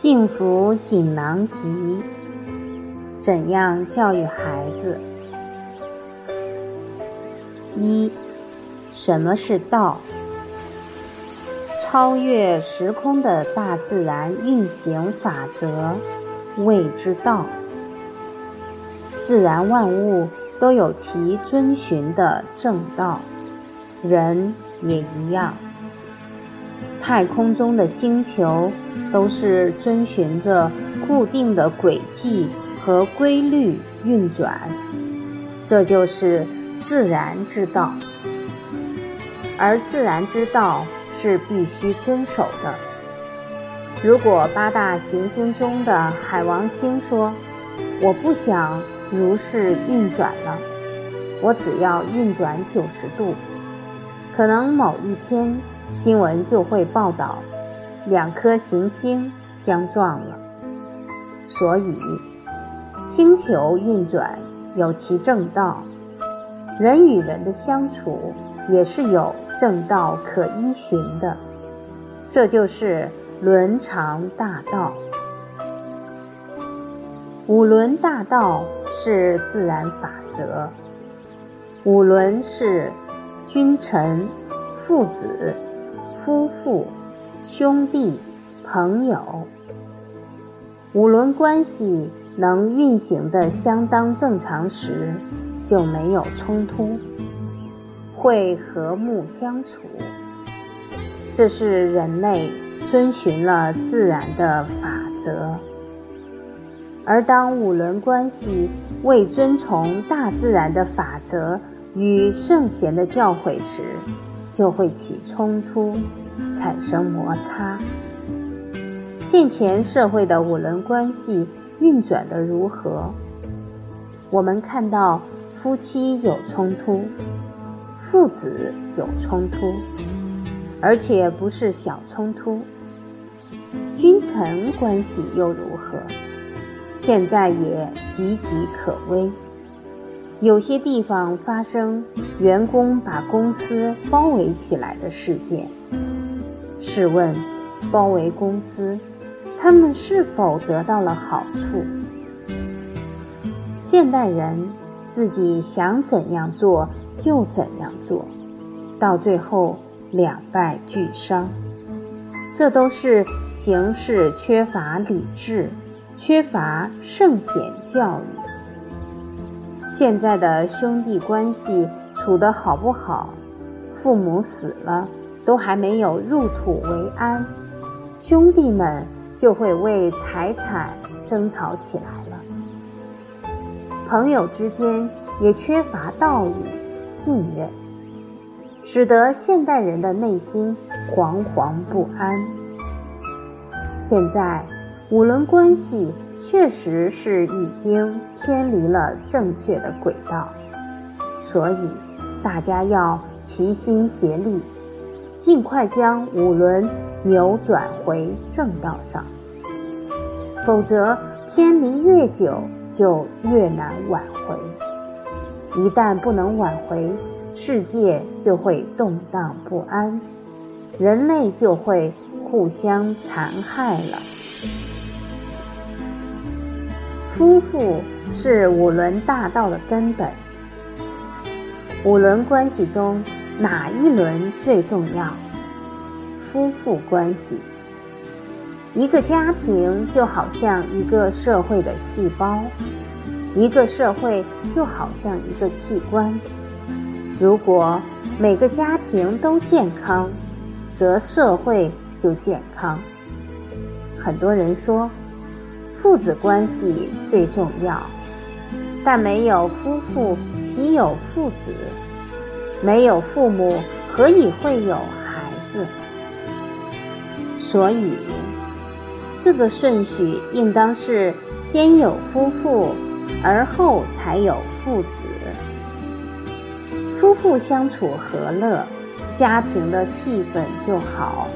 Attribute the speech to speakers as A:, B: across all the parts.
A: 幸福锦囊集：怎样教育孩子？一、什么是道？超越时空的大自然运行法则，谓之道。自然万物都有其遵循的正道，人也一样。太空中的星球都是遵循着固定的轨迹和规律运转，这就是自然之道。而自然之道是必须遵守的。如果八大行星中的海王星说：“我不想如是运转了，我只要运转九十度。”可能某一天。新闻就会报道，两颗行星相撞了。所以，星球运转有其正道，人与人的相处也是有正道可依循的。这就是伦常大道。五伦大道是自然法则。五伦是君臣、父子。夫妇、兄弟、朋友，五伦关系能运行的相当正常时，就没有冲突，会和睦相处。这是人类遵循了自然的法则。而当五伦关系未遵从大自然的法则与圣贤的教诲时，就会起冲突，产生摩擦。现前社会的五伦关系运转的如何？我们看到夫妻有冲突，父子有冲突，而且不是小冲突。君臣关系又如何？现在也岌岌可危。有些地方发生员工把公司包围起来的事件。试问，包围公司，他们是否得到了好处？现代人自己想怎样做就怎样做，到最后两败俱伤。这都是行事缺乏理智，缺乏圣贤教育。现在的兄弟关系处得好不好？父母死了，都还没有入土为安，兄弟们就会为财产争吵起来了。朋友之间也缺乏道义、信任，使得现代人的内心惶惶不安。现在五伦关系。确实是已经偏离了正确的轨道，所以大家要齐心协力，尽快将五轮扭转回正道上。否则偏离越久，就越难挽回。一旦不能挽回，世界就会动荡不安，人类就会互相残害了。夫妇是五伦大道的根本。五伦关系中哪一轮最重要？夫妇关系。一个家庭就好像一个社会的细胞，一个社会就好像一个器官。如果每个家庭都健康，则社会就健康。很多人说。父子关系最重要，但没有夫妇，岂有父子？没有父母，何以会有孩子？所以，这个顺序应当是先有夫妇，而后才有父子。夫妇相处和乐，家庭的气氛就好，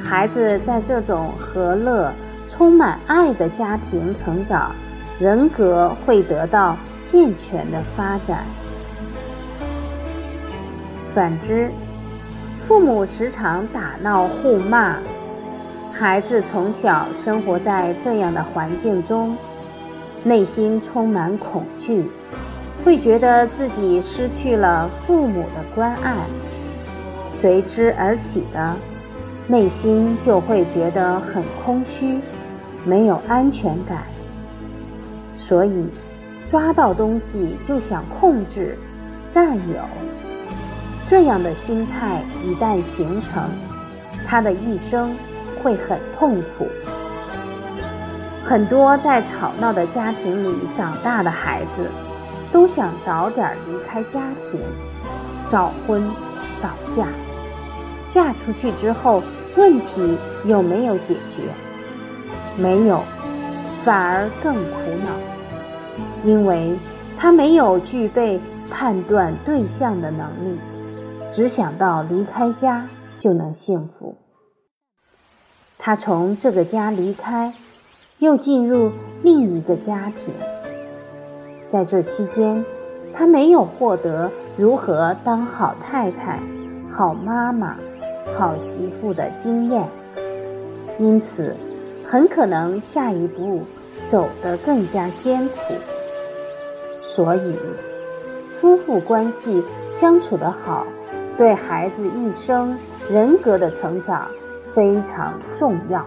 A: 孩子在这种和乐。充满爱的家庭成长，人格会得到健全的发展。反之，父母时常打闹互骂，孩子从小生活在这样的环境中，内心充满恐惧，会觉得自己失去了父母的关爱，随之而起的，内心就会觉得很空虚，没有安全感。所以，抓到东西就想控制、占有，这样的心态一旦形成，他的一生会很痛苦。很多在吵闹的家庭里长大的孩子，都想早点离开家庭，早婚早嫁。嫁出去之后，问题有没有解决？没有，反而更苦恼。因为他没有具备判断对象的能力，只想到离开家就能幸福。他从这个家离开，又进入另一个家庭，在这期间，他没有获得如何当好太太、好妈妈、好媳妇的经验，因此很可能下一步走得更加艰苦。所以，夫妇关系相处的好，对孩子一生人格的成长非常重要。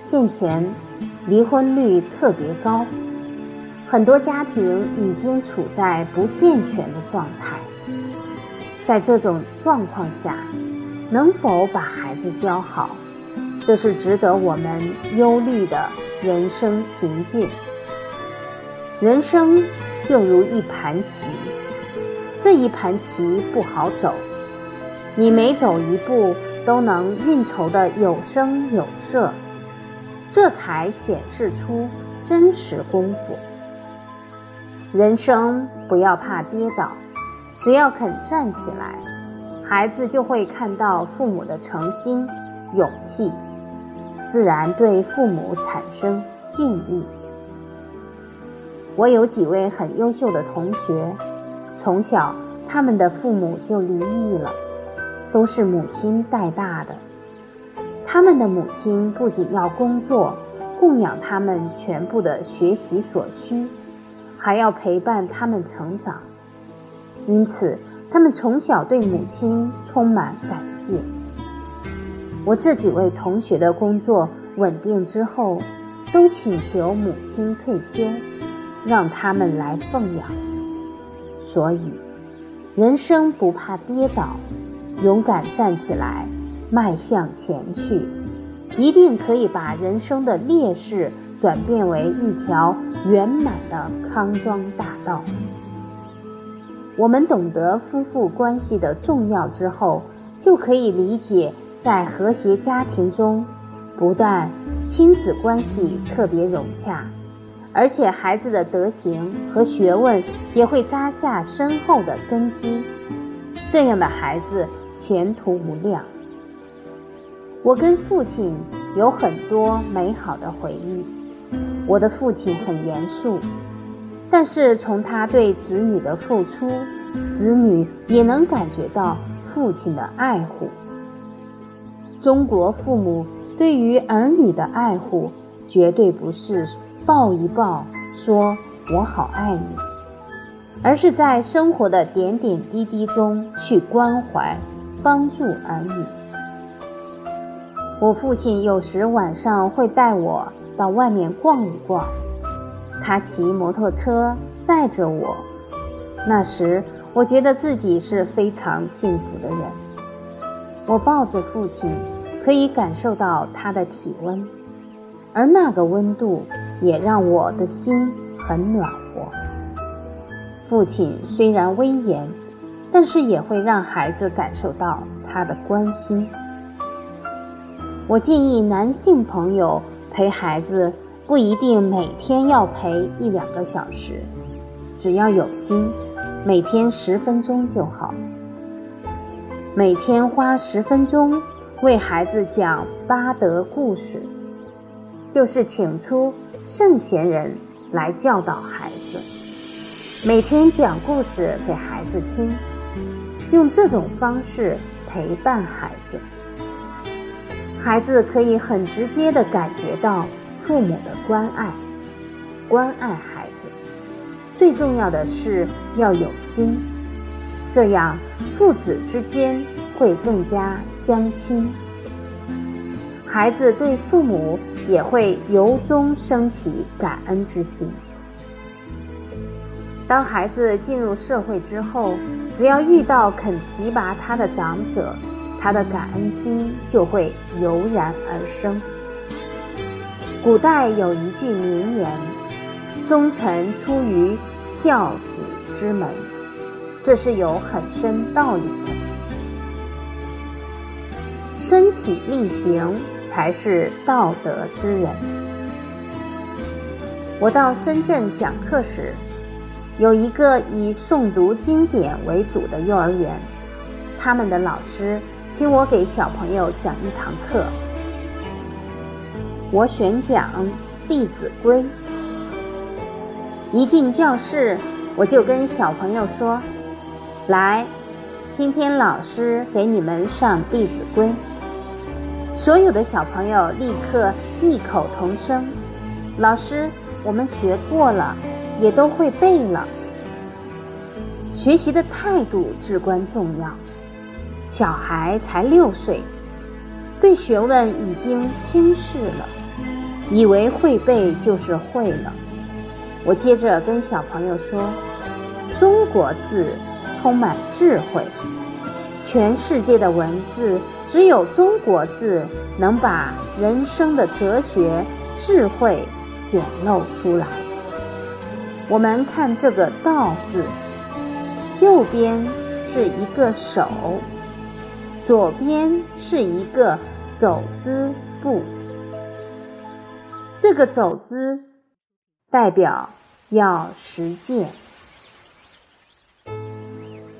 A: 现前离婚率特别高，很多家庭已经处在不健全的状态。在这种状况下，能否把孩子教好，这是值得我们忧虑的人生情境。人生就如一盘棋，这一盘棋不好走，你每走一步都能运筹的有声有色，这才显示出真实功夫。人生不要怕跌倒，只要肯站起来，孩子就会看到父母的诚心、勇气，自然对父母产生敬意。我有几位很优秀的同学，从小他们的父母就离异了，都是母亲带大的。他们的母亲不仅要工作，供养他们全部的学习所需，还要陪伴他们成长，因此他们从小对母亲充满感谢。我这几位同学的工作稳定之后，都请求母亲退休。让他们来奉养，所以人生不怕跌倒，勇敢站起来，迈向前去，一定可以把人生的劣势转变为一条圆满的康庄大道。我们懂得夫妇关系的重要之后，就可以理解，在和谐家庭中，不但亲子关系特别融洽。而且孩子的德行和学问也会扎下深厚的根基，这样的孩子前途无量。我跟父亲有很多美好的回忆。我的父亲很严肃，但是从他对子女的付出，子女也能感觉到父亲的爱护。中国父母对于儿女的爱护，绝对不是。抱一抱，说我好爱你，而是在生活的点点滴滴中去关怀、帮助儿女。我父亲有时晚上会带我到外面逛一逛，他骑摩托车载着我，那时我觉得自己是非常幸福的人。我抱着父亲，可以感受到他的体温，而那个温度。也让我的心很暖和。父亲虽然威严，但是也会让孩子感受到他的关心。我建议男性朋友陪孩子不一定每天要陪一两个小时，只要有心，每天十分钟就好。每天花十分钟为孩子讲八德故事，就是请出。圣贤人来教导孩子，每天讲故事给孩子听，用这种方式陪伴孩子。孩子可以很直接的感觉到父母的关爱，关爱孩子。最重要的是要有心，这样父子之间会更加相亲。孩子对父母也会由衷升起感恩之心。当孩子进入社会之后，只要遇到肯提拔他的长者，他的感恩心就会油然而生。古代有一句名言：“忠臣出于孝子之门”，这是有很深道理的。身体力行才是道德之人。我到深圳讲课时。有一个以诵读经典为主的幼儿园，他们的老师请我给小朋友讲一堂课。我选讲《弟子规》。一进教室，我就跟小朋友说：“来，今天老师给你们上《弟子规》。”所有的小朋友立刻异口同声：“老师，我们学过了。”也都会背了。学习的态度至关重要。小孩才六岁，对学问已经轻视了，以为会背就是会了。我接着跟小朋友说：“中国字充满智慧，全世界的文字只有中国字能把人生的哲学智慧显露出来。”我们看这个“道”字，右边是一个手，左边是一个走之步。这个走之代表要实践，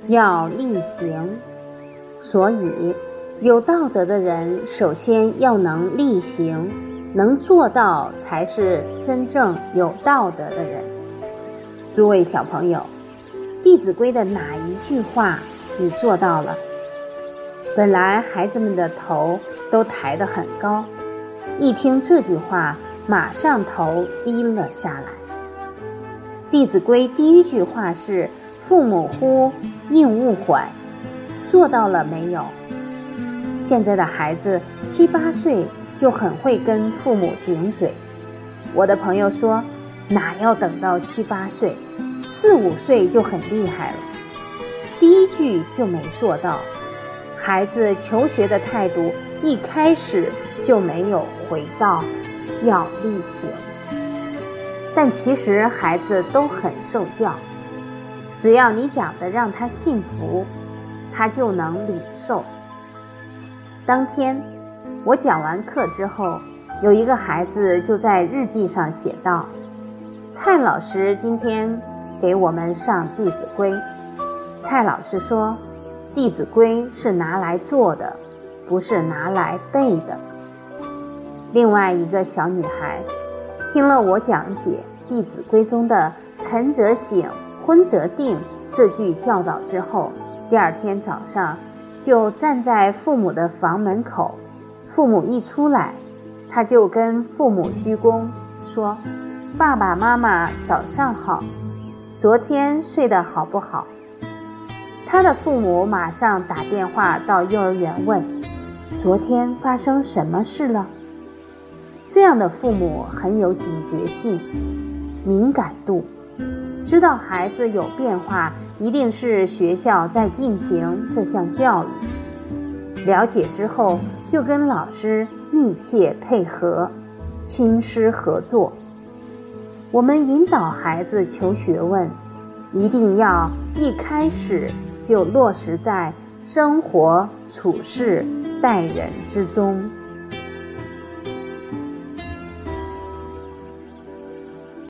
A: 要力行。所以，有道德的人首先要能力行，能做到，才是真正有道德的人。诸位小朋友，《弟子规》的哪一句话你做到了？本来孩子们的头都抬得很高，一听这句话，马上头低了下来。《弟子规》第一句话是“父母呼，应勿缓”，做到了没有？现在的孩子七八岁就很会跟父母顶嘴。我的朋友说。哪要等到七八岁，四五岁就很厉害了。第一句就没做到，孩子求学的态度一开始就没有回到要力行。但其实孩子都很受教，只要你讲的让他信服，他就能领受。当天我讲完课之后，有一个孩子就在日记上写道。蔡老师今天给我们上《弟子规》。蔡老师说，《弟子规》是拿来做的，不是拿来背的。另外一个小女孩听了我讲解《弟子规》中的“晨则省，昏则定”这句教导之后，第二天早上就站在父母的房门口，父母一出来，她就跟父母鞠躬说。爸爸妈妈早上好，昨天睡得好不好？他的父母马上打电话到幼儿园问：昨天发生什么事了？这样的父母很有警觉性、敏感度，知道孩子有变化，一定是学校在进行这项教育。了解之后，就跟老师密切配合，亲师合作。我们引导孩子求学问，一定要一开始就落实在生活处事待人之中。